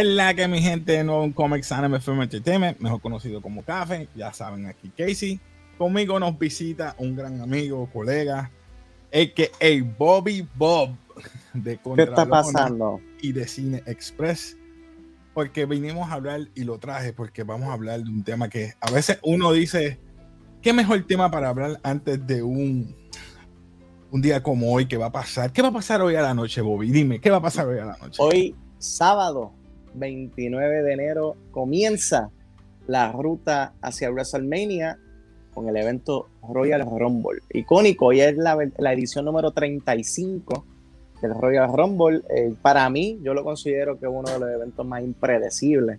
¿Qué es la que mi gente de nuevo en Comics Anime Film Entertainment, mejor conocido como Café? Ya saben, aquí Casey. Conmigo nos visita un gran amigo, colega, el que el Bobby Bob de ¿Qué está pasando? y de Cine Express. Porque vinimos a hablar y lo traje porque vamos a hablar de un tema que a veces uno dice, ¿qué mejor tema para hablar antes de un, un día como hoy? ¿Qué va a pasar? ¿Qué va a pasar hoy a la noche, Bobby? Dime, ¿qué va a pasar hoy a la noche? Hoy, sábado, 29 de enero comienza la ruta hacia WrestleMania con el evento Royal Rumble. Icónico, hoy es la, edición número 35 del Royal Rumble. Eh, para mí, yo lo considero que es uno de los eventos más impredecibles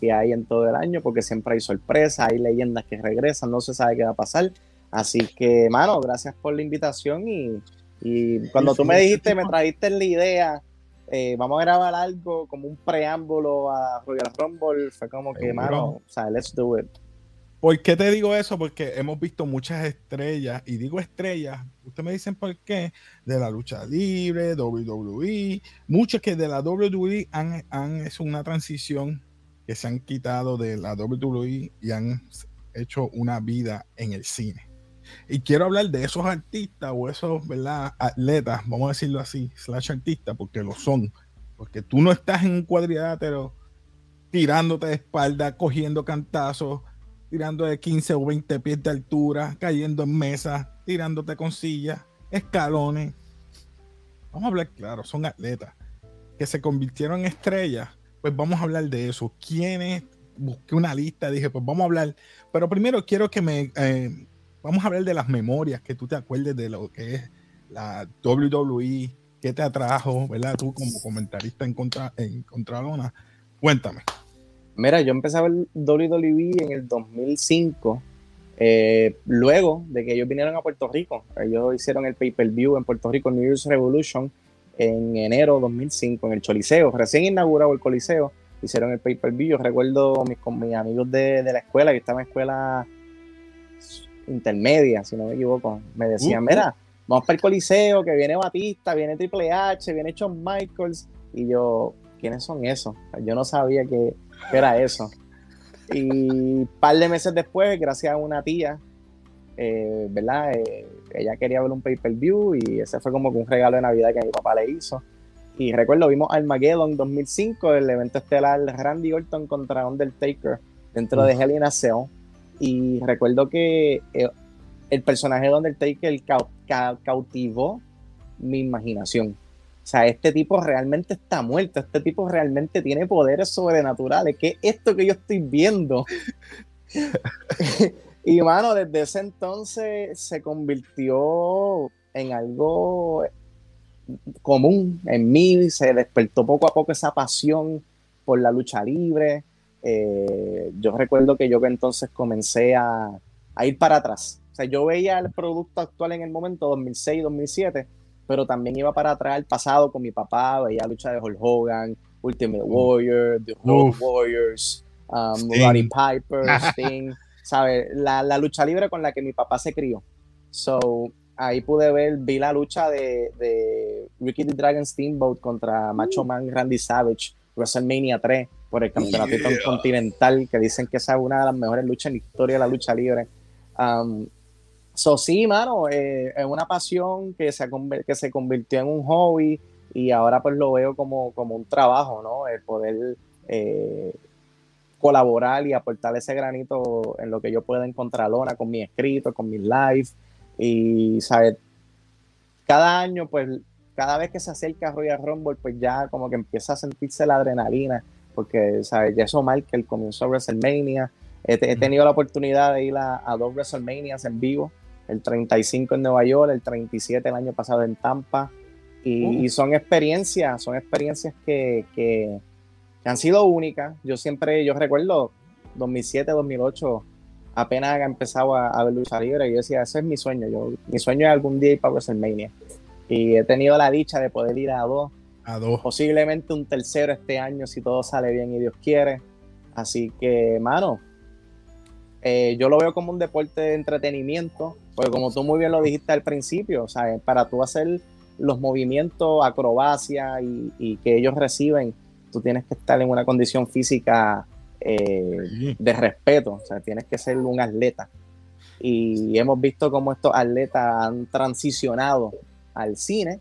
que hay en todo el año, porque siempre hay sorpresas, hay leyendas que regresan, no se sabe qué va a pasar. Así que, mano, gracias por la invitación y, y cuando tú me dijiste, me trajiste la idea eh, vamos a grabar algo como un preámbulo a Royal Rumble, fue como que, mano, o sea, let's do it. ¿Por qué te digo eso? Porque hemos visto muchas estrellas, y digo estrellas, ustedes me dicen por qué, de la lucha libre, WWE, muchos que de la WWE han, han es una transición que se han quitado de la WWE y han hecho una vida en el cine. Y quiero hablar de esos artistas o esos, ¿verdad? Atletas, vamos a decirlo así, slash artistas, porque lo son. Porque tú no estás en un cuadrilátero tirándote de espalda, cogiendo cantazos, tirando de 15 o 20 pies de altura, cayendo en mesas, tirándote con sillas, escalones. Vamos a hablar claro, son atletas que se convirtieron en estrellas. Pues vamos a hablar de eso. ¿Quiénes? Busqué una lista, dije, pues vamos a hablar. Pero primero quiero que me eh, vamos a hablar de las memorias, que tú te acuerdes de lo que es la WWE, qué te atrajo, ¿verdad? Tú como comentarista en, contra, en Contralona. Cuéntame. Mira, yo empecé a ver WWE en el 2005, eh, luego de que ellos vinieron a Puerto Rico. Ellos hicieron el pay-per-view en Puerto Rico, New Year's Revolution, en enero de 2005, en el Choliseo. Recién inaugurado el Coliseo, hicieron el pay-per-view. Yo recuerdo mis, con mis amigos de, de la escuela, que estaba en escuela intermedia, si no me equivoco, me decían, uh, mira, vamos para el Coliseo, que viene Batista, viene Triple H, viene Shawn Michaels, y yo, ¿quiénes son esos? Yo no sabía que, era eso. Y un par de meses después, gracias a una tía, eh, ¿verdad? Eh, ella quería ver un pay-per-view y ese fue como que un regalo de Navidad que mi papá le hizo. Y recuerdo, vimos Armageddon 2005, el evento estelar Randy Orton contra Undertaker dentro de Hell in a Cell y recuerdo que eh, el personaje de Undertaker cautivó mi imaginación. O sea, este tipo realmente está muerto, este tipo realmente tiene poderes sobrenaturales. ¿Qué es esto que yo estoy viendo? y mano, desde ese entonces se convirtió en algo común en mí, se despertó poco a poco esa pasión por la lucha libre, eh, yo recuerdo que yo entonces comencé a, ir para atrás. O sea, yo veía el producto actual en el momento, 2006, 2007, pero también iba para atrás al pasado con mi papá, veía lucha de Hulk Hogan, Ultimate Warrior, The Road Warriors, um, Roddy Piper, Sting, ¿sabes? La, la, lucha libre con la que mi papá se crió. So, ahí pude ver, vi la lucha de, de Ricky the Dragon Steamboat contra Macho Man Randy Savage, WrestleMania 3 por el campeonato continental, que dicen que esa es una de las mejores luchas en la historia de la lucha libre. Um, so, sí, mano, eh, es una pasión que se, que se convirtió en un hobby y ahora pues lo veo como, como un trabajo, ¿no? El poder eh, colaborar y aportar ese granito en lo que yo pueda encontrar lona con mi escrito, con mis live y, ¿sabes? Cada año, pues, cada vez que se acerca Royal Rumble, pues ya como que empieza a sentirse la adrenalina porque ¿sabes? ya eso que el comienzo de WrestleMania. He, tenido la oportunidad de ir a, dos WrestleManias en vivo, el 35 en Nueva York, el 37 el año pasado en Tampa, y, uh. son experiencias, son experiencias que, que, han sido únicas. Yo siempre, yo recuerdo 2007, 2008, apenas he empezado a, a ver lucha libre, y yo decía, ese es mi sueño, yo, mi sueño es algún día ir para WrestleMania. Y he tenido la dicha de poder ir a dos Posiblemente un tercero este año si todo sale bien y Dios quiere. Así que, mano, eh, yo lo veo como un deporte de entretenimiento, porque como tú muy bien lo dijiste al principio, o para tú hacer los movimientos, acrobacia y, que ellos reciben, tú tienes que estar en una condición física eh, de respeto, o sea, tienes que ser un atleta. Y hemos visto cómo estos atletas han transicionado al cine,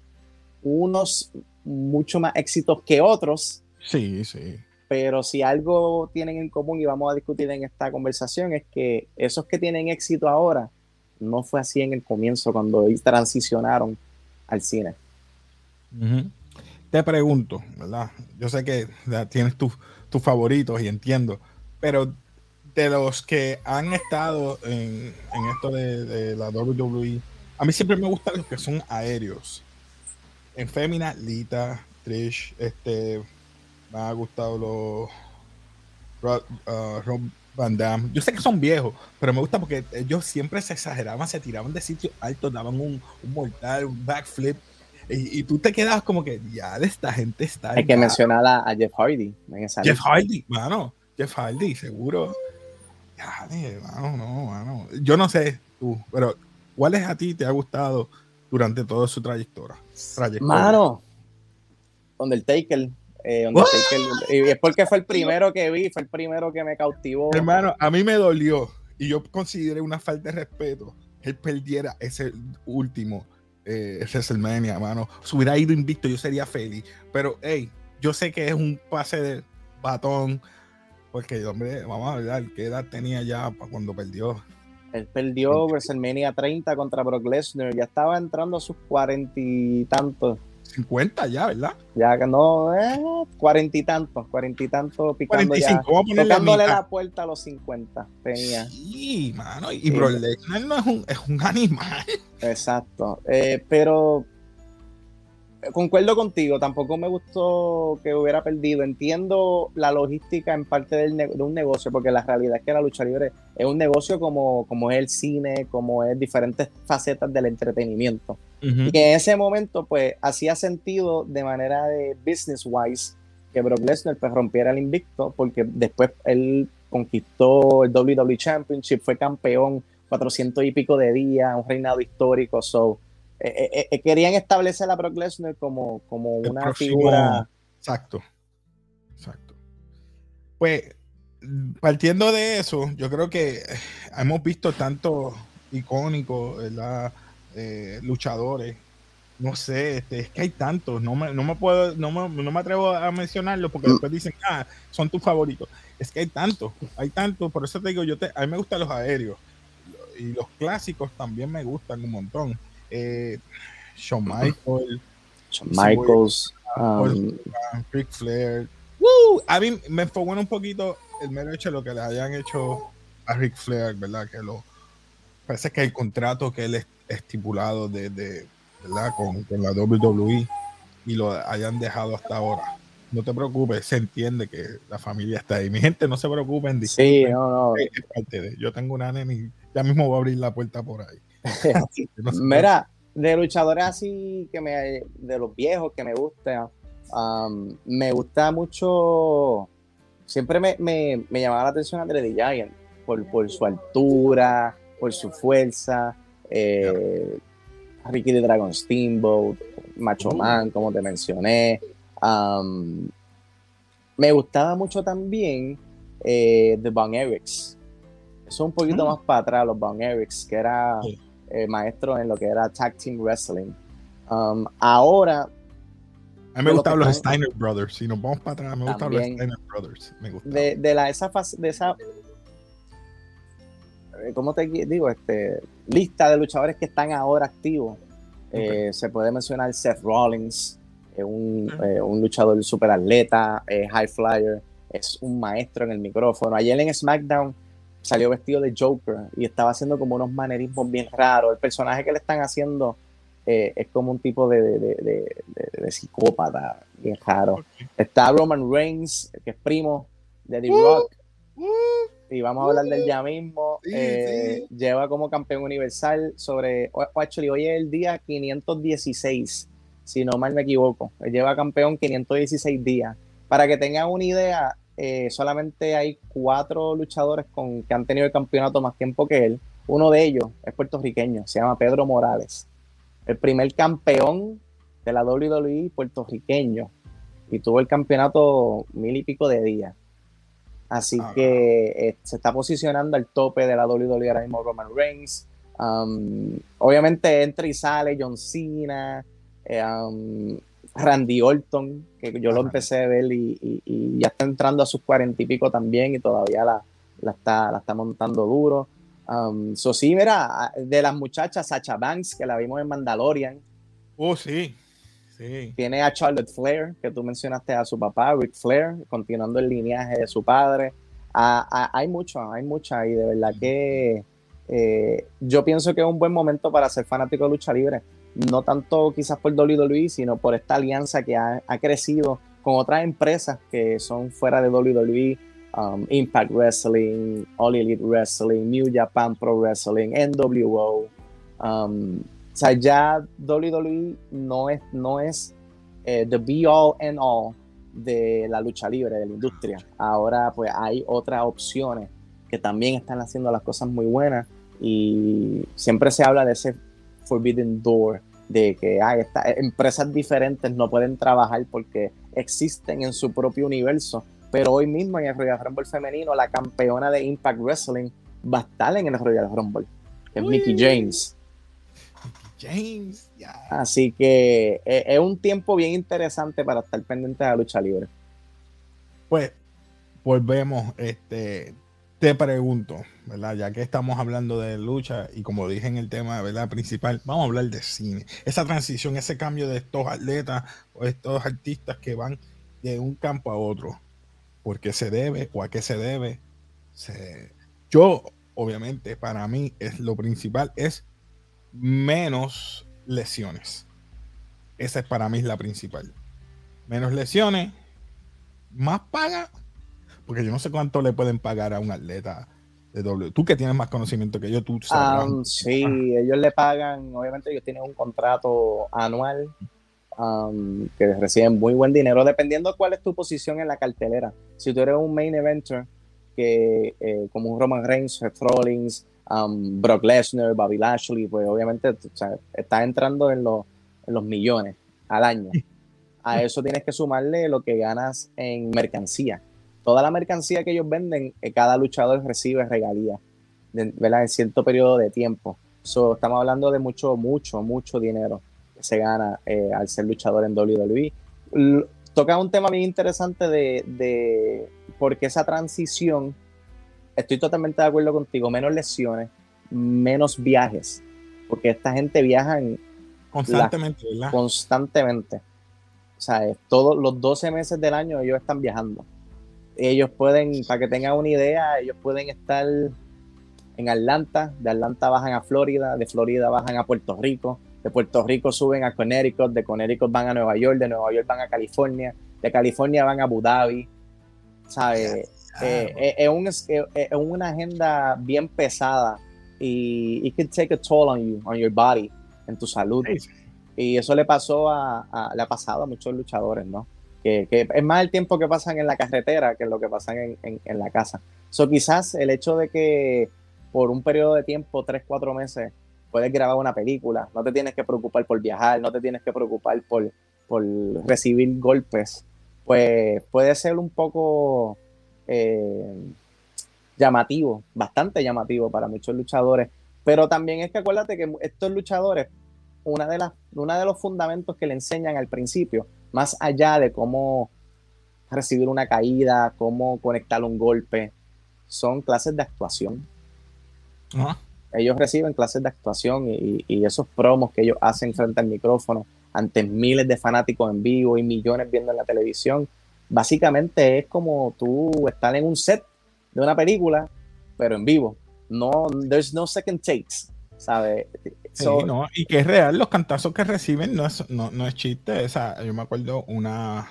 unos mucho más éxitos que otros. Sí, sí. Pero si algo tienen en común y vamos a discutir en esta conversación es que esos que tienen éxito ahora no fue así en el comienzo cuando transicionaron al cine. Te pregunto, ¿verdad? Yo sé que tienes tus favoritos y entiendo, pero de los que han estado en, esto de, la WWE, a mí siempre me gustan los que son aéreos. En Femina, Lita, Trish, este, me ha gustado los uh, Rob, Van Damme. Yo sé que son viejos, pero me gusta porque ellos siempre se exageraban, se tiraban de sitios altos, daban un, mortal, un backflip. Y, tú te quedabas como que ya de esta gente está. Hay que mencionar a, Jeff Hardy. Jeff Hardy, mano. Jeff Hardy, seguro. mano, no, mano. Yo no sé tú, pero ¿cuáles a ti te ha gustado durante toda su trayectoria? trayectoria? Mano, Undertaker. Eh, y es porque fue el primero que vi, fue el primero que me cautivó. Hermano, a mí me dolió y yo consideré una falta de respeto que él perdiera ese último eh, WrestleMania, hermano. Si hubiera ido invicto, yo sería feliz. Pero, hey, yo sé que es un pase de batón, porque, hombre, vamos a ver qué edad tenía ya cuando perdió. Él perdió WrestleMania 30 contra Brock Lesnar, ya estaba entrando a sus cuarenta y tantos. 50 ya, ¿verdad? Ya que no, eh, cuarenta y tantos, cuarenta y tantos picando 45, ya, tocándole la, puerta a los 50 tenía. Sí, mano, y Brock Lesnar no es un, es un animal. Exacto, eh, pero concuerdo contigo, tampoco me gustó que hubiera perdido. Entiendo la logística en parte de un negocio, porque la realidad es que la lucha libre es un negocio como, como es el cine, como es diferentes facetas del entretenimiento. Y que en ese momento, pues, hacía sentido de manera de business wise que Brock Lesnar pues, rompiera el invicto, porque después él conquistó el WWE Championship, fue campeón 400 y pico de días, un reinado histórico, so eh, eh, eh, querían establecer a Brock Lesnar como, como una figura. Exacto. Exacto. Pues, partiendo de eso, yo creo que hemos visto tantos icónicos, luchadores. No sé, este, es que hay tantos, no me, no me puedo, no me, no me atrevo a mencionarlos porque mm. después dicen, ah, son tus favoritos. Es que hay tantos, hay tantos, por eso te digo, yo te, a mí me gustan los aéreos y los clásicos también me gustan un montón eh, Shawn Michaels, Shawn Michaels, um, Ric Flair. A mí me fue bueno un poquito el mero hecho de lo que le hayan hecho a Ric Flair, ¿verdad? Que lo parece que el contrato que él es estipulado de, de ¿verdad? Con, con, la WWE y lo hayan dejado hasta ahora. No te preocupes, se entiende que la familia está ahí. Mi gente, no se preocupen. Sí, no, no. yo tengo una nena y ya mismo voy a abrir la puerta por ahí. Mira, de luchadores así que me, de los viejos que me gustan, um, me gusta mucho, siempre me, me, me, llamaba la atención Andre Giant por, por su altura, por su fuerza, eh, Ricky de Dragon Steamboat, Macho uh. Man, como te mencioné. Um, me gustaba mucho también eh, The Von Erics. Son un poquito mm. más para atrás los Von Erics, que era eh, maestro en lo que era tag team wrestling. Um, ahora. A mí me gustaban los Steiner Brothers. Si nos vamos para atrás, me gustaban los Steiner Brothers. Me de, de, la, esa fase, de esa. Eh, ¿Cómo te digo? Este, lista de luchadores que están ahora activos. Eh, se puede mencionar Seth Rollins, un, un, luchador super atleta, high flyer, es un maestro en el micrófono. Ayer en SmackDown salió vestido de Joker y estaba haciendo como unos manerismos bien raros. El personaje que le están haciendo eh, es como un tipo de, de, psicópata bien raro. Está Roman Reigns, que es primo de The uh, Rock. Uh, y vamos a hablar del ya mismo. Eh, lleva como campeón universal sobre. Actually, hoy es el día 516, si no mal me equivoco. lleva campeón 516 días. Para que tengan una idea, eh, solamente hay cuatro luchadores con, que han tenido el campeonato más tiempo que él. Uno de ellos es puertorriqueño, se llama Pedro Morales. El primer campeón de la WWE puertorriqueño. y tuvo el campeonato mil y pico de días. Así Ah. que eh, se está posicionando al tope de la WWE ahora mismo Roman Reigns. Um, obviamente entra y sale John Cena, eh, um, Randy Orton, que yo lo empecé a ver y, y- y ya está entrando a sus cuarenta y pico también y todavía la, la está, la está montando duro. Um, so sí, mira, de las muchachas, Sacha Banks, que la vimos en Mandalorian, Oh, sí. Sí. tiene a Charlotte Flair, que tú mencionaste a su papá, Ric Flair, continuando el lineaje de su padre. Ah, ah, hay mucho, hay mucha, y de verdad que eh, yo pienso que es un buen momento para ser fanático de lucha libre. No tanto quizás por WWE, sino por esta alianza que ha, ha crecido con otras empresas que son fuera de WWE, um, Impact Wrestling, All Elite Wrestling, New Japan Pro Wrestling, NWO. Um, o sea, ya WWE no es, no es eh, the be all and all de la lucha libre, de la industria. Ahora pues hay otras opciones que también están haciendo las cosas muy buenas y siempre se habla de ese forbidden door, de que hay empresas diferentes no pueden trabajar porque existen en su propio universo. Pero hoy mismo en el Royal Rumble femenino, la campeona de Impact Wrestling va a estar en el Royal Rumble, que es Uy. Mickey James. James, ya. Así que eh, es un tiempo bien interesante para estar pendiente de la lucha libre. Pues volvemos, este, te pregunto, ¿verdad? Ya que estamos hablando de lucha y como dije en el tema, ¿verdad? Principal, vamos a hablar de cine. Esa transición, ese cambio de estos atletas o estos artistas que van de un campo a otro. ¿Por qué se debe o a qué se debe? Yo, obviamente, para mí es lo principal es menos lesiones. Esa es para mí la principal. Menos lesiones, más paga. Porque yo no sé cuánto le pueden pagar a un atleta de W. Tú que tienes más conocimiento que yo, tú sabrás. Um, sí, ellos le pagan, obviamente ellos tienen un contrato anual um, que reciben muy buen dinero, dependiendo cuál es tu posición en la cartelera. Si tú eres un main eventer, que eh, como un Roman Reigns, Seth Rollins, um, Brock Lesnar, Bobby Lashley, pues obviamente o sea, estás entrando en, en los millones al año. A eso tienes que sumarle lo que ganas en mercancía. Toda la mercancía que ellos venden, eh, cada luchador recibe regalías ¿verdad? en cierto periodo de tiempo. So, estamos hablando de mucho, mucho, mucho dinero que se gana eh, al ser luchador en WWE. L- toca un tema bien interesante de, de porque esa transición, estoy totalmente de acuerdo contigo, menos lesiones, menos viajes, porque esta gente viaja en- Constantemente, ¿verdad? constantemente. O sea, todos los 12 meses del año ellos están viajando. Ellos pueden, para que tengan una idea, ellos pueden estar en Atlanta, de Atlanta bajan a Florida, de Florida bajan a Puerto Rico, de Puerto Rico suben a Connecticut, de Connecticut van a Nueva York, de Nueva York van a California, de California van a Abu Dhabi. ¿Sabes? Eh, eh, es, un- es- una agenda bien pesada y it can take a toll on you, on your body, en tu salud. Y eso le pasó a, a- le ha pasado a muchos luchadores, ¿no? Que, es más el tiempo que pasan en la carretera que lo que pasan en, la casa. So, quizás el hecho de que por un periodo de tiempo, tres, cuatro meses, puedes grabar una película, no te tienes que preocupar por viajar, no te tienes que preocupar por, recibir golpes, pues puede ser un poco eh, llamativo, bastante llamativo para muchos luchadores. Pero también es que acuérdate que estos luchadores, una de las, uno de los fundamentos que le enseñan al principio, más allá de cómo recibir una caída, cómo conectar un golpe, son clases de actuación. Ellos reciben clases de actuación y, y esos promos que ellos hacen frente al micrófono ante miles de fanáticos en vivo y millones viendo en la televisión, básicamente es como tú estar en un set de una película, pero en vivo. No, there's no second takes, ¿sabes? Sí, no, y que es real, los cantazos que reciben no es, no, no es chiste. O sea, yo me acuerdo una,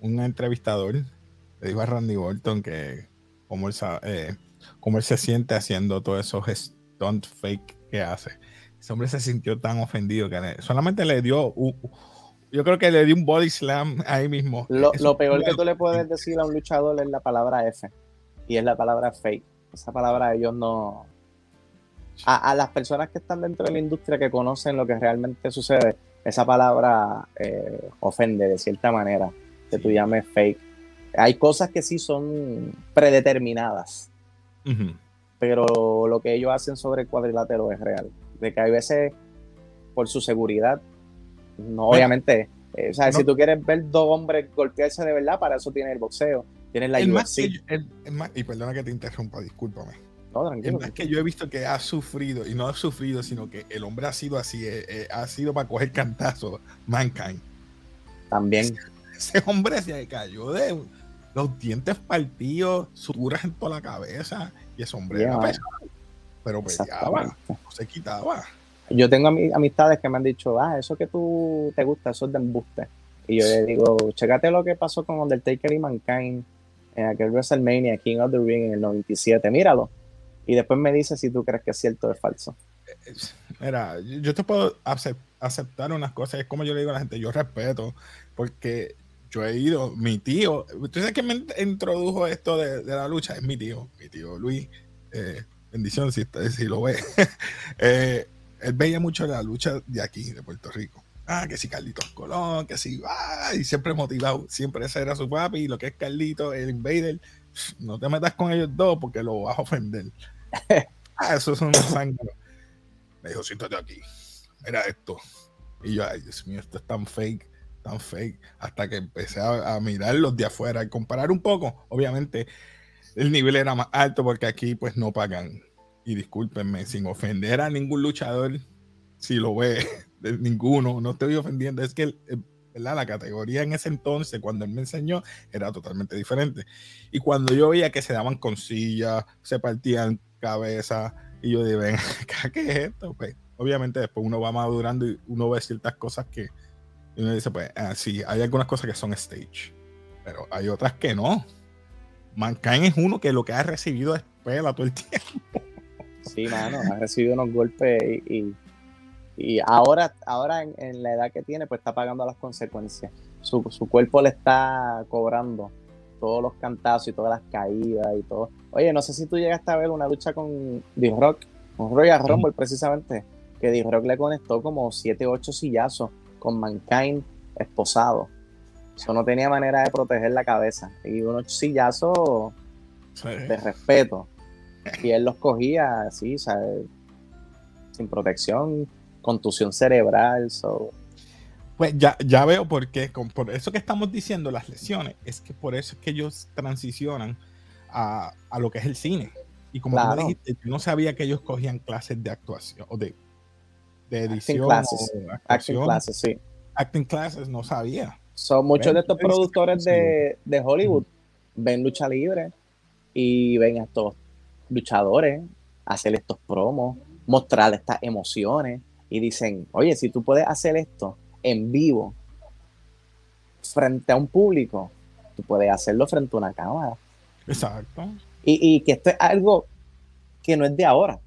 un entrevistador le dijo a Randy Orton que cómo él, eh, cómo él se siente haciendo todos esos stunt fake que hace. Ese hombre se sintió tan ofendido que le- solamente le dio, yo creo que le dio un body slam ahí mismo. Lo, lo peor que tú le puedes decir a un luchador es la palabra F. Y es la palabra fake. Esa palabra ellos no. A, a las personas que están dentro de la industria que conocen lo que realmente sucede, esa palabra eh, ofende de cierta manera. que tú llames fake. Hay cosas que sí son predeterminadas, pero lo que ellos hacen sobre el cuadrilátero es real. De que hay veces, por su seguridad, no, obviamente, eh, o sea, si tú quieres ver dos hombres golpearse de verdad, para eso tienes el boxeo, tienes la el Más y perdona que te interrumpa, discúlpame. No, tranquilo. Más que yo he visto que ha sufrido, y no ha sufrido, sino que el hombre ha sido así, eh, eh, ha sido para coger cantazo, Mankind. También. Ese, hombre se cayó de los dientes partidos, suturas en toda la cabeza, y ese hombre era pesado, pero peleaba, no se quitaba. Yo tengo amistades que me han dicho, ah, eso que tú te gusta, eso es de embuste. Y yo le digo, checate lo que pasó con Undertaker y Mankind en aquel WrestleMania, King of the Ring en el 97, míralo. Y después me dice si tú crees que es cierto o es falso. Mira, yo te puedo aceptar unas cosas, es como yo le digo a la gente, yo respeto, porque yo he ido, mi tío, ¿tú sabes que me introdujo esto de, la lucha? Es mi tío, mi tío Luis, eh, bendición si, si lo ve. eh, él veía mucho la lucha de aquí, de Puerto Rico. Ah, que si Carlitos Colón, que si, ah, y siempre motivado, siempre ese era su papi, y lo que es Carlito, el Invader, no te metas con ellos dos porque lo vas a ofender. ah, eso es un sangre. Me dijo, siéntate aquí, mira esto. Y yo, ay, Dios mío, esto es tan fake, tan fake, hasta que empecé a, mirar los de afuera y comparar un poco. Obviamente, el nivel era más alto porque aquí pues no pagan y discúlpenme, sin ofender a ningún luchador, si lo ve, de ninguno, no estoy ofendiendo, es que la categoría en ese entonces, cuando él me enseñó, era totalmente diferente. Y cuando yo veía que se daban con sillas, se partían cabeza, y yo dije, ¿qué es esto? Pues obviamente después uno va madurando y uno ve ciertas cosas que uno dice, pues ah, sí, hay algunas cosas que son stage, pero hay otras que no. Mankind es uno que lo que ha recibido es pela todo el tiempo. Sí, mano, ha recibido unos golpes y, y, ahora, ahora en, la edad que tiene, pues está pagando las consecuencias. Su, cuerpo le está cobrando todos los cantazos y todas las caídas y todo. Oye, no sé si tú llegaste a ver una lucha con D-Rock, con Royal Rumble precisamente, que D-Rock le conectó como 7, 8 sillazos con Mankind esposado. Eso no tenía manera de proteger la cabeza. Y unos sillazos de respeto. Y él los cogía así, ¿sabes? Sin protección, contusión cerebral. So. Pues ya, ya veo por qué, por eso que estamos diciendo las lesiones, es que por eso es que ellos transicionan a, lo que es el cine. Y como tú dijiste, yo no sabía que ellos cogían clases de actuación o de, de edición. Acting classes. sí. Acting classes, no sabía. Son muchos de estos productores de, de Hollywood ven lucha libre y ven a estos luchadores hacer estos promos, mostrar estas emociones y dicen, oye, si tú puedes hacer esto en vivo frente a un público, tú puedes hacerlo frente a una cámara. Exacto. Y, que esto es algo que no es de ahora.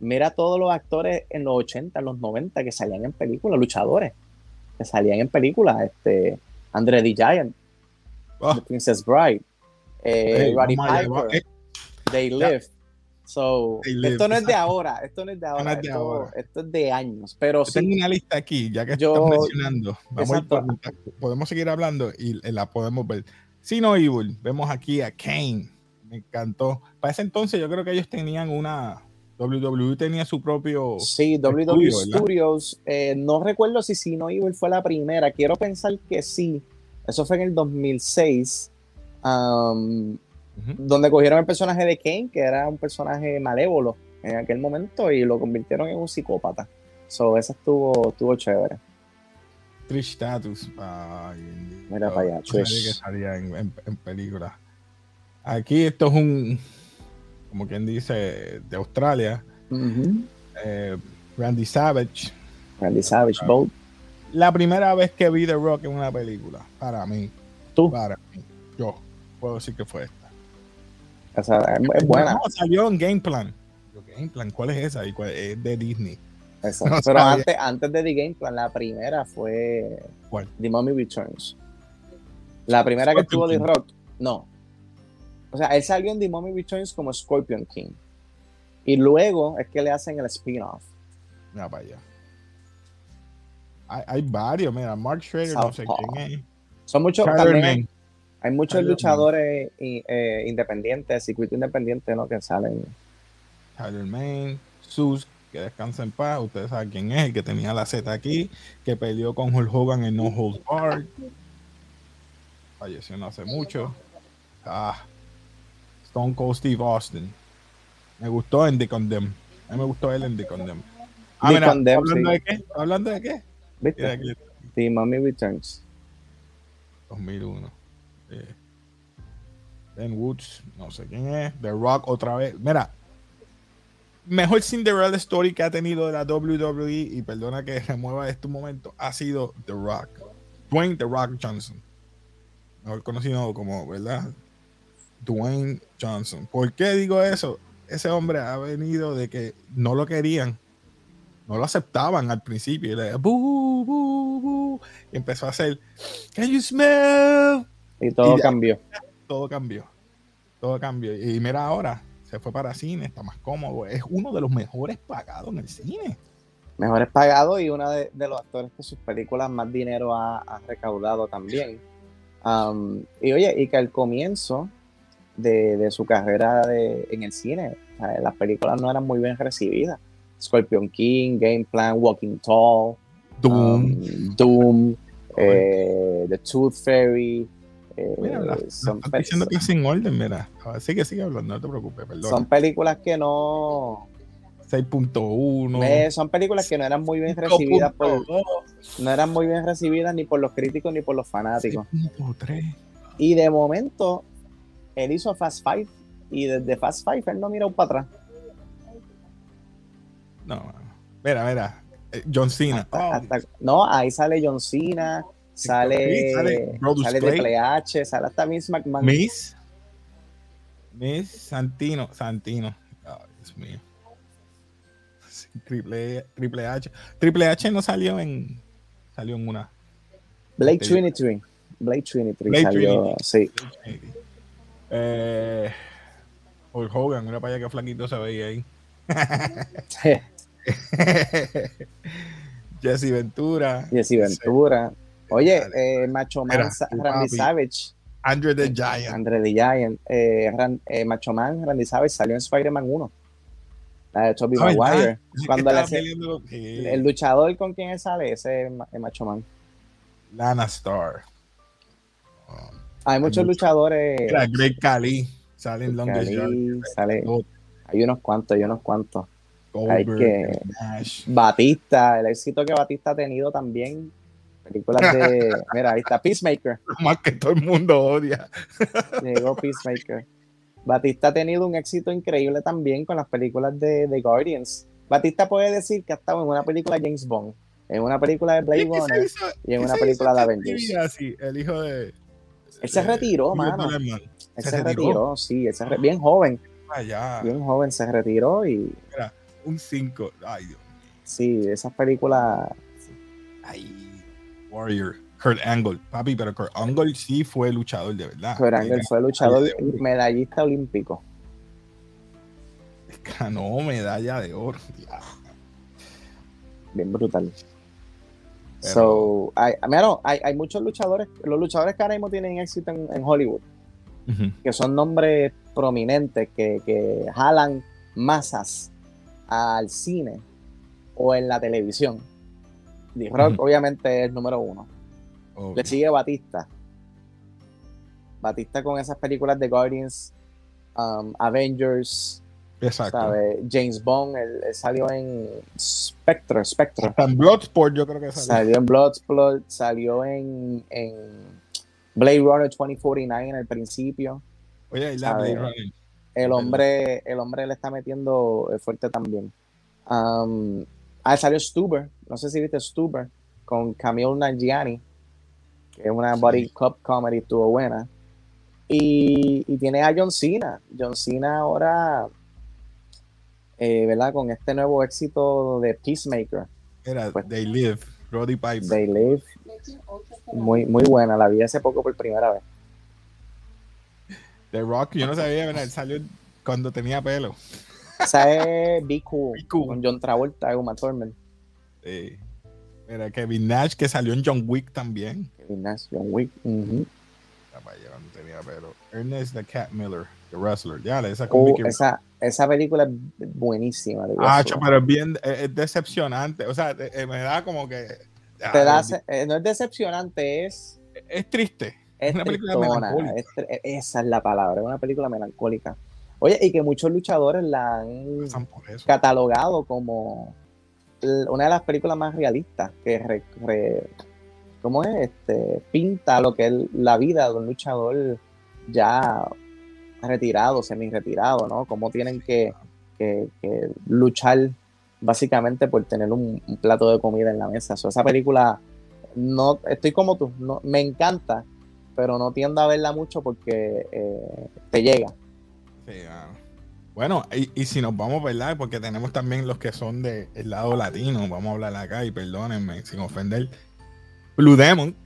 Mira todos los actores en los 80, en los 90 que salían en películas, luchadores, que salían en películas, este, Andre the Giant, ah. Princess Bride, eh, Piper. They live. So, esto no es de ahora, esto no es de ahora, esto, es de años. Pero sí, tengo una lista aquí, ya que estamos mencionando. Vamos podemos seguir hablando y la podemos ver. Si no Evil, vemos aquí a Kane. Me encantó. Para ese entonces, yo creo que ellos tenían una. WWE tenía su propio. Sí, WWE Studios. Eh, no recuerdo si Si No Evil fue la primera. Quiero pensar que sí. Eso fue en el 2006. Um, donde cogieron el personaje de Kane, que era un personaje malévolo en aquel momento, y lo convirtieron en un psicópata. So, eso estuvo, estuvo chévere. Trish Status. Mira para allá, Trish. que salía en, película. Aquí esto es un, como quien dice, de Australia. Eh, Randy Savage. Randy Savage, uh, Bolt. La primera vez que vi The Rock en una película, para mí. ¿Tú? Para mí. Yo puedo decir que fue esta es, buena. No, salió en Game Plan. Game Plan, ¿cuál es esa? Es de Disney. Pero antes, antes de The Game Plan, la primera fue ¿Cuál? The Mummy Returns. La primera que tuvo The Rock, no. O sea, él salió en The Mummy Returns como Scorpion King. Y luego es que le hacen el spin-off. Mira para allá. Hay, hay, varios, mira, Mark Schrader, no sé quién es. Son muchos también. Hay muchos luchadores i- eh, independientes, circuito independiente, ¿no? Que salen. Tyler Main, Sus, que descansa en paz. Ustedes saben quién es, el que tenía la Z aquí, que peleó con Hulk Hogan en No Holds Barred. Falleció no hace mucho. Ah, Stone Cold Steve Austin. Me gustó en The Condemn. A mí me gustó él en The Condemn. Ah, The mira, Condemn, ¿hablando sí. de qué? ¿Hablando de qué? ¿Viste? The Mommy Returns. 2001. Eh, Ben Woods, no sé quién es. The Rock otra vez. Mira, mejor Cinderella Story que ha tenido la WWE, y perdona que remueva este momento, ha sido The Rock. Dwayne The Rock Johnson. Mejor conocido como, ¿verdad? Dwayne Johnson. ¿Por qué digo eso? Ese hombre ha venido de que no lo querían. No lo aceptaban al principio. Y, le, "Boo, boo, boo", y empezó a hacer Can you smell? Y todo Y cambió. todo cambió. Todo cambió. Y mira ahora, se fue para cine, está más cómodo. Es uno de los mejores pagados en el cine. Mejores pagados y uno de, de los actores que sus películas más dinero ha, ha recaudado también. Um, y oye, y que al comienzo de, de su carrera de- en el cine, las películas no eran muy bien recibidas. Scorpion King, Game Plan, Walking Tall, Doom. um, Doom, eh, The Tooth Fairy. Eh, mira, la- son, estás diciendo que es sin orden, mira. Así que sigue hablando, no te preocupes, perdón. son películas que no, 6.1. eh, son películas que no eran muy bien recibidas por, 5.2, no eran muy bien recibidas ni por los críticos ni por los fanáticos. 6.3. Y de momento, él hizo Fast Five y desde Fast Five él no miró para atrás. No, mira, mira. eh, John Cena. Hasta- Oh, hasta- no, ahí sale John Cena, sale, sale sale. Triple H, sale hasta Vince McMahon. Miss. Miss Santino. Santino. Ay, Dios mío. Triple, Triple H. Triple H no salió en. Salió en una. Blade Sí. Trinity. Blade Trinity Blade salió, Trinity. sí. Eh, Hulk Hogan, para allá que flaquito se veía ahí. Jesse Ventura. Jesse Ventura. Oye, Dale. eh, Macho Man, Randy. Savage, Andre the Giant. Andre the Giant, eh, Ran- eh, Macho Man, Randy Savage salió en Spider-Man 1. La de Tobey. Maguire. Cuando que le hace- el luchador con quien él sale, ese es es Macho Man. Lana Star. Hay muchos mucho. luchadores. Greg Cali. Sale en Longest Yard. Sale, hay unos cuantos, hay unos cuantos. Goldberg, que- Nash. Batista, el éxito que Batista ha tenido también. Películas de. Mira, ahí está Peacemaker. Más que todo el mundo odia. Llegó Peacemaker. Batista ha tenido un éxito increíble también con las películas de, de Guardians. Batista puede decir que ha estado en una película de James Bond, en una película de Blade Runner hizo- y en una película de Avengers. actividad, sí, el hijo de. Él se retiró, mano. Él Se retiró. sí, él se re- bien joven, Allá. bien joven se retiró y Un 5. Ay, Dios mío. sí, esas películas Ay, Warrior. Kurt Angle. Papi, pero Kurt Angle sí fue luchador de verdad. Kurt Angle fue luchador de medallista olímpico. Ganó medalla de oro. Ya. bien brutal. Pero- So, hay, mira, hay, hay muchos luchadores, los luchadores que ahora mismo tienen éxito en, en Hollywood, que son nombres prominentes que, que jalan masas al cine o en la televisión. The Rock, obviamente, es el número uno. Obvio. Le sigue Batista. Batista con esas películas de Guardians, um, Avengers, Exacto. ¿sabe? James Bond, él, él salió en Spectre, Spectre. En Bloodsport yo creo que salió. Salió en Bloodsport, salió en, en Blade Runner 2049 en el principio. Oye, y la. Blade Runner. El hombre, el hombre le está metiendo eh, fuerte también. Um, ah, salió Stuber, no sé si viste Stuber, con Camille Nanjiani, que es una Sí. body cop comedy, estuvo buena. Y, y tiene a John Cena. John Cena ahora, eh, ¿verdad? Con este nuevo éxito de Peacemaker, Era Pues- They Live. Roddy Piper. They Live, muy, muy buena. La vi hace poco por primera vez. The Rock, yo no sabía, ¿verdad? Él salió cuando tenía pelo. Esa es Be Cool. con John Travolta y Uma Thurman. Sí. Mira, Kevin Nash que salió en John Wick también. Kevin Nash, John Wick. ujú. Caballero, no tenía, pero Ernest the Cat Miller, the wrestler. Ya, esa con Uh, Mickey esa, esa película es buenísima. Ah, pero es bien, es, decepcionante. O sea, eh, eh, me da como que. Te da- eh, no es decepcionante, es, es triste. es Una película melancólica. es esa es la palabra, es una película melancólica. Oye, y que muchos luchadores la han catalogado como una de las películas más realistas que re- re- ¿cómo es? Este, pinta lo que es la vida de un luchador ya retirado, semi-retirado, ¿no? Cómo tienen que, que- que luchar básicamente por tener un, un plato de comida en la mesa. So, esa película, no, estoy como tú, no, me encanta, pero no tiendo a verla mucho porque eh, te llega. Bueno, y, y si nos vamos, ¿verdad? Porque tenemos también los que son del lado latino. Vamos a hablar acá y perdónenme sin ofender. Blue Demon.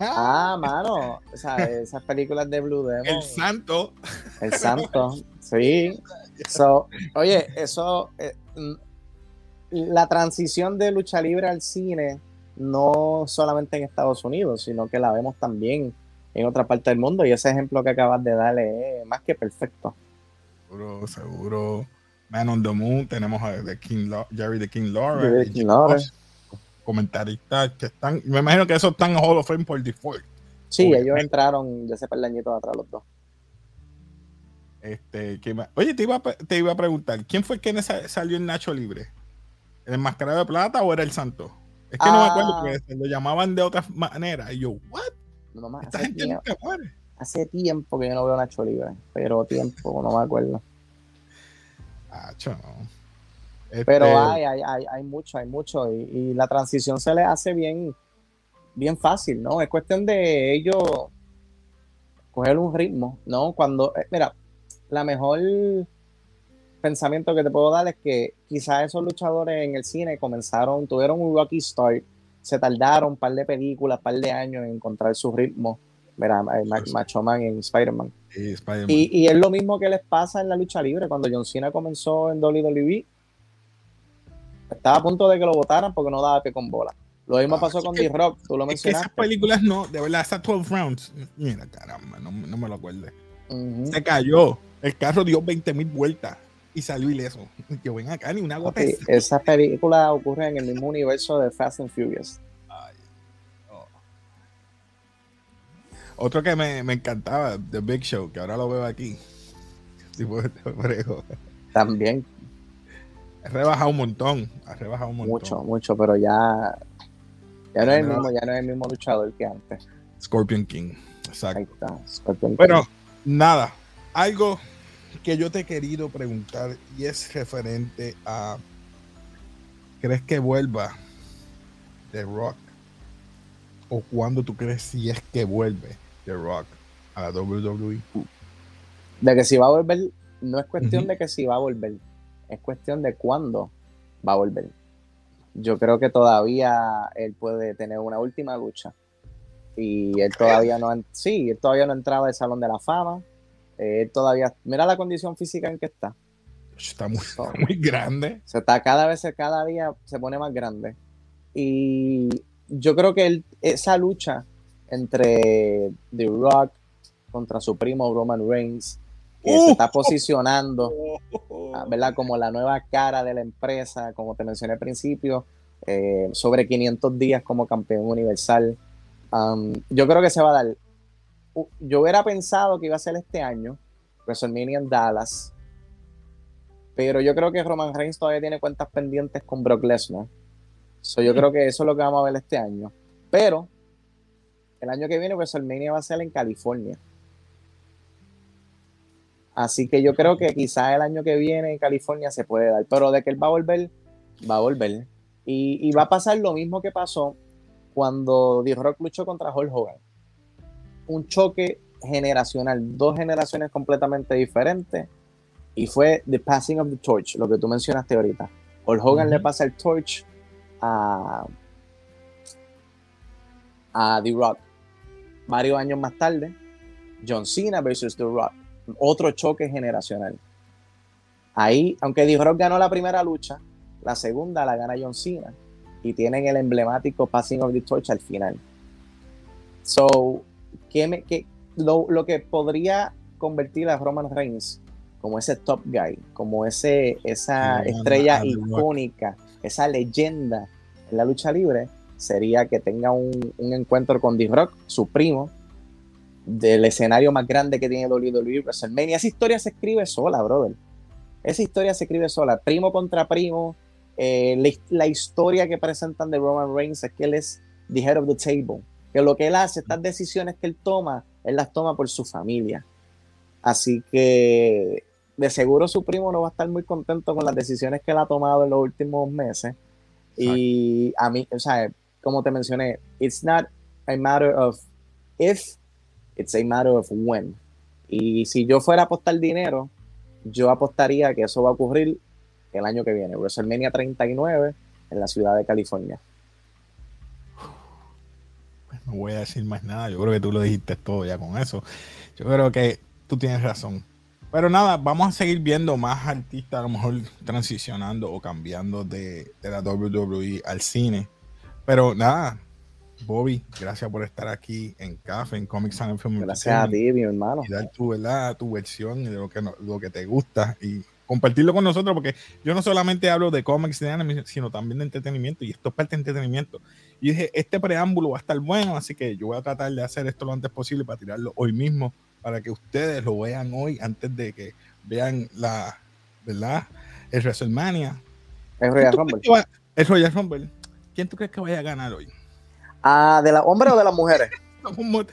Ah, mano, o sea, esas películas de Blue Demon. El santo. El santo, sí. So, oye, eso, eh, la transición de lucha libre al cine, no solamente en Estados Unidos, sino que la vemos también en otra parte del mundo. Y ese ejemplo que acabas de darle es más que perfecto. Seguro, seguro. Man on the Moon. Tenemos a The King Jerry the King Lawrence. Jerry King Lawrence. Comentaristas que están. Me imagino que esos están en Hall of Fame por default. Sí, ellos entraron de ese peldañito atrás los dos. Este, ¿qué más? Oye, te iba, a, te iba a preguntar, ¿quién fue el que sa- salió en Nacho Libre? ¿El enmascarado de plata o era el santo? Es que no me Ah. acuerdo porque se lo llamaban de otra manera. Y yo, ¿what? No más, Esta hace, gente muere. Hace tiempo que yo no veo Nacho Libre, pero tiempo, no me acuerdo. Este, Pero hay, hay, hay, hay mucho, hay mucho. Y, y la transición se le hace bien, bien fácil, ¿no? Es cuestión de ellos coger un ritmo, ¿no? Cuando, eh, mira, la mejor pensamiento que te puedo dar es que quizás esos luchadores en el cine comenzaron, tuvieron un rocky start, se tardaron un par de películas, un par de años en encontrar su ritmo. Mira. Macho Man en Spider-Man. sí. Y, y es lo mismo que les pasa en la lucha libre. Cuando John Cena comenzó en WWE, estaba a punto de que lo votaran porque no daba pie con bola. Lo mismo Ah, pasó con que- D-Rock, tú lo que esas mencionaste. películas no, de verdad, esas 12 rounds. Mira, caramba, no, no me lo acuerdo. Ujú. Se cayó. El carro dio 20 mil vueltas y salió ileso. Yo ven acá, ni una gota Sí, esas películas ocurren en el mismo universo de Fast and Furious. Ay, no. Otro que me, me encantaba, The Big Show, que ahora lo veo aquí. De frego. También, Ha rebajado un montón. Ha rebajado un montón. mucho, mucho, pero ya, ya no es el mismo, ya no es el mismo luchador que antes. Scorpion King. Ahí Exacto. está. Scorpion Bueno, King. nada. Algo que yo te he querido preguntar y es referente a. ¿Crees que vuelva The Rock? ¿O cuándo tú crees si es que vuelve The Rock a la? WWE? de que si va a volver, no es cuestión de que si va a volver, es cuestión de cuándo va a volver. Yo creo que todavía él puede tener una última lucha. Y él todavía no, sí, él todavía no ha entrado al Salón de la Fama. Él todavía, mira la condición física en que está. Está muy, So, está muy grande. se está cada vez, cada día se pone más grande. Y yo creo que él- esa lucha entre The Rock contra su primo Roman Reigns, que se Uh. está posicionando, ah, ¿verdad? Como la nueva cara de la empresa, como te mencioné al principio, eh, sobre 500 días como campeón universal. Um, yo creo que se va a dar. Yo hubiera pensado que iba a ser este año, WrestleMania en Dallas, pero yo creo que Roman Reigns todavía tiene cuentas pendientes con Brock Lesnar. So, yo Mm. creo que eso es lo que vamos a ver este año. Pero el año que viene WrestleMania va a ser en California. Así que yo creo que quizás el año que viene en California se puede dar, pero de que él va a volver, va a volver. Y, y va a pasar lo mismo que pasó cuando The Rock luchó contra Hulk Hogan. Un choque generacional, dos generaciones completamente diferentes. Y fue The Passing of the Torch, lo que tú mencionaste ahorita. Hulk Hogan le pasa el torch a, a The Rock. Varios años más tarde, John Cena versus The Rock. Otro choque generacional. Ahí, aunque The Rock ganó la primera lucha, la segunda la gana John Cena. y tienen el emblemático Passing of the Torch al final. So, ¿qué me, qué, lo, lo, que podría convertir a Roman Reigns como ese top guy, como ese, esa estrella icónica, esa leyenda en la lucha libre, sería que tenga un, un encuentro con D-Rock, su primo, del escenario más grande que tiene WWE, WrestleMania. Esa historia se escribe sola, brother. Esa historia se escribe sola, primo contra primo. Eh, la, historia que presentan de Roman Reigns es que él es the head of the table, que lo que él hace, estas decisiones que él toma, él las toma por su familia. Así que de seguro su primo no va a estar muy contento con las decisiones que él ha tomado en los últimos meses. Y a mí, o sea, como te mencioné, it's not a matter of if, it's a matter of when. Y si yo fuera a apostar dinero, yo apostaría que eso va a ocurrir el año que viene, WrestleMania 39 en la ciudad de California. No voy a decir más nada, yo creo que tú lo dijiste todo ya con eso. Yo creo que tú tienes razón. Pero nada, vamos a seguir viendo más artistas a lo mejor transicionando o cambiando de, la WWE al cine. Pero nada, Bobby, gracias por estar aquí en Café, en Comics and Film. Gracias a ti, mi hermano. Y dar tu, ¿verdad? tu versión de lo que, lo que te gusta y compartirlo con nosotros, porque yo no solamente hablo de cómics, de anime, sino también de entretenimiento, y esto es parte de entretenimiento. Y dije, este preámbulo va a estar bueno, así que yo voy a tratar de hacer esto lo antes posible para tirarlo hoy mismo para que ustedes lo vean hoy antes de que vean la, ¿verdad? El WrestleMania. El Royal Rumble. el Royal Rumble. ¿Quién tú crees que vaya a ganar hoy? Ah, ¿De los hombres o de las mujeres?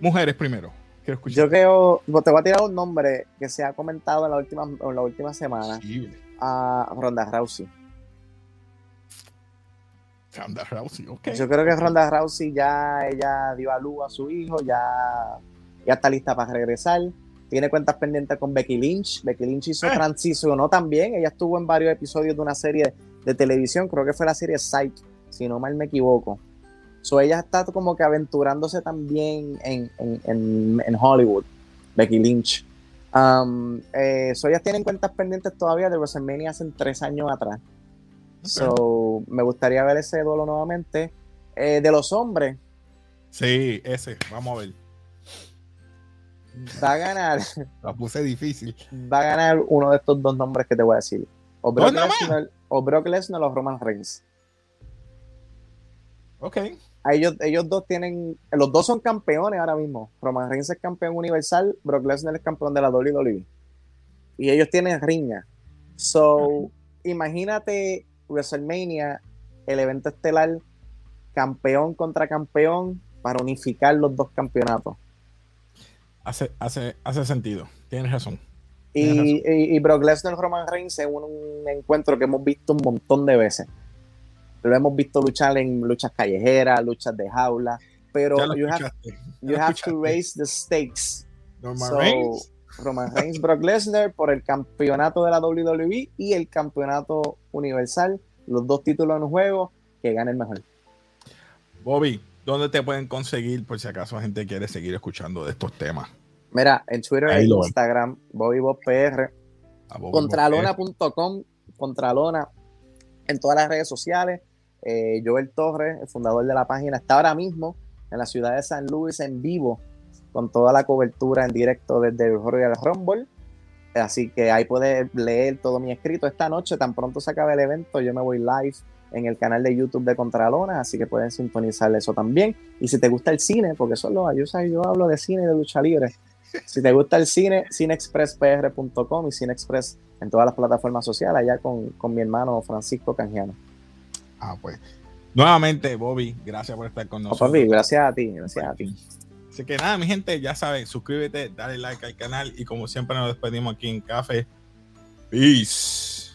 mujeres primero. Yo creo, te voy a tirar un nombre que se ha comentado en la última, en la última semana. A Ronda Rousey. Ronda Rousey, Yo creo que Ronda Rousey ya ella dio a luz a su hijo, ya, ya está lista para regresar. Tiene cuentas pendientes con Becky Lynch. Becky Lynch hizo eh. no también. Ella estuvo en varios episodios de una serie de televisión, creo que fue la serie Psych, si no mal me equivoco. So ella está como que aventurándose también en, en, en, Hollywood, Becky Lynch. Um, eh, so ellas tienen cuentas pendientes todavía de WrestleMania hace tres años atrás. So, me gustaría ver ese duelo nuevamente. Eh, de los hombres. Sí, ese, vamos a ver. Va a ganar. La puse difícil. Va a ganar uno de estos dos nombres que te voy a decir. O Brock, Lesnar, o Brock Lesnar o Roman Reigns. Ok. ellos, ellos dos tienen. Los dos son campeones ahora mismo. Roman Reigns es campeón universal. Brock Lesnar es campeón de la WWE. Y ellos tienen riña. So, imagínate WrestleMania, el evento estelar, campeón contra campeón, para unificar los dos campeonatos. Hace, hace, hace sentido, tienes razón. Y, Brock Lesnar Roman Reigns es un, encuentro que hemos visto un montón de veces. Lo hemos visto luchar en luchas callejeras, luchas de jaula, pero you have, you have to raise the stakes. Roman Reigns, Brock Lesnar por el campeonato de la WWE y el campeonato universal, los dos títulos en juego, que gane el mejor. Bobby, ¿dónde te pueden conseguir por si acaso la gente quiere seguir escuchando de estos temas? Mira, en Twitter e Instagram, BobbyBobPR, contralona.com, Contralona, en todas las redes sociales. Eh, Joel Torres, el fundador de la página, está ahora mismo en la ciudad de San Luis en vivo con toda la cobertura en directo desde el Royal Rumble. Así que ahí puedes leer todo mi escrito. Esta noche, tan pronto se acabe el evento, yo me voy live en el canal de YouTube de Contralona, así que pueden sintonizar eso también. Y si te gusta el cine, porque eso lo yo, yo hablo de cine y de lucha libre. Si te gusta el cine, cinexpresspr.com y Cinexpress en todas las plataformas sociales, allá con, con mi hermano Francisco Canjiano. Ah, pues. Nuevamente, Bobby, gracias por estar con nosotros. Bobby, gracias a ti, gracias a ti. Así que nada, mi gente, ya saben, suscríbete, dale like al canal y como siempre nos despedimos aquí en Café. Peace.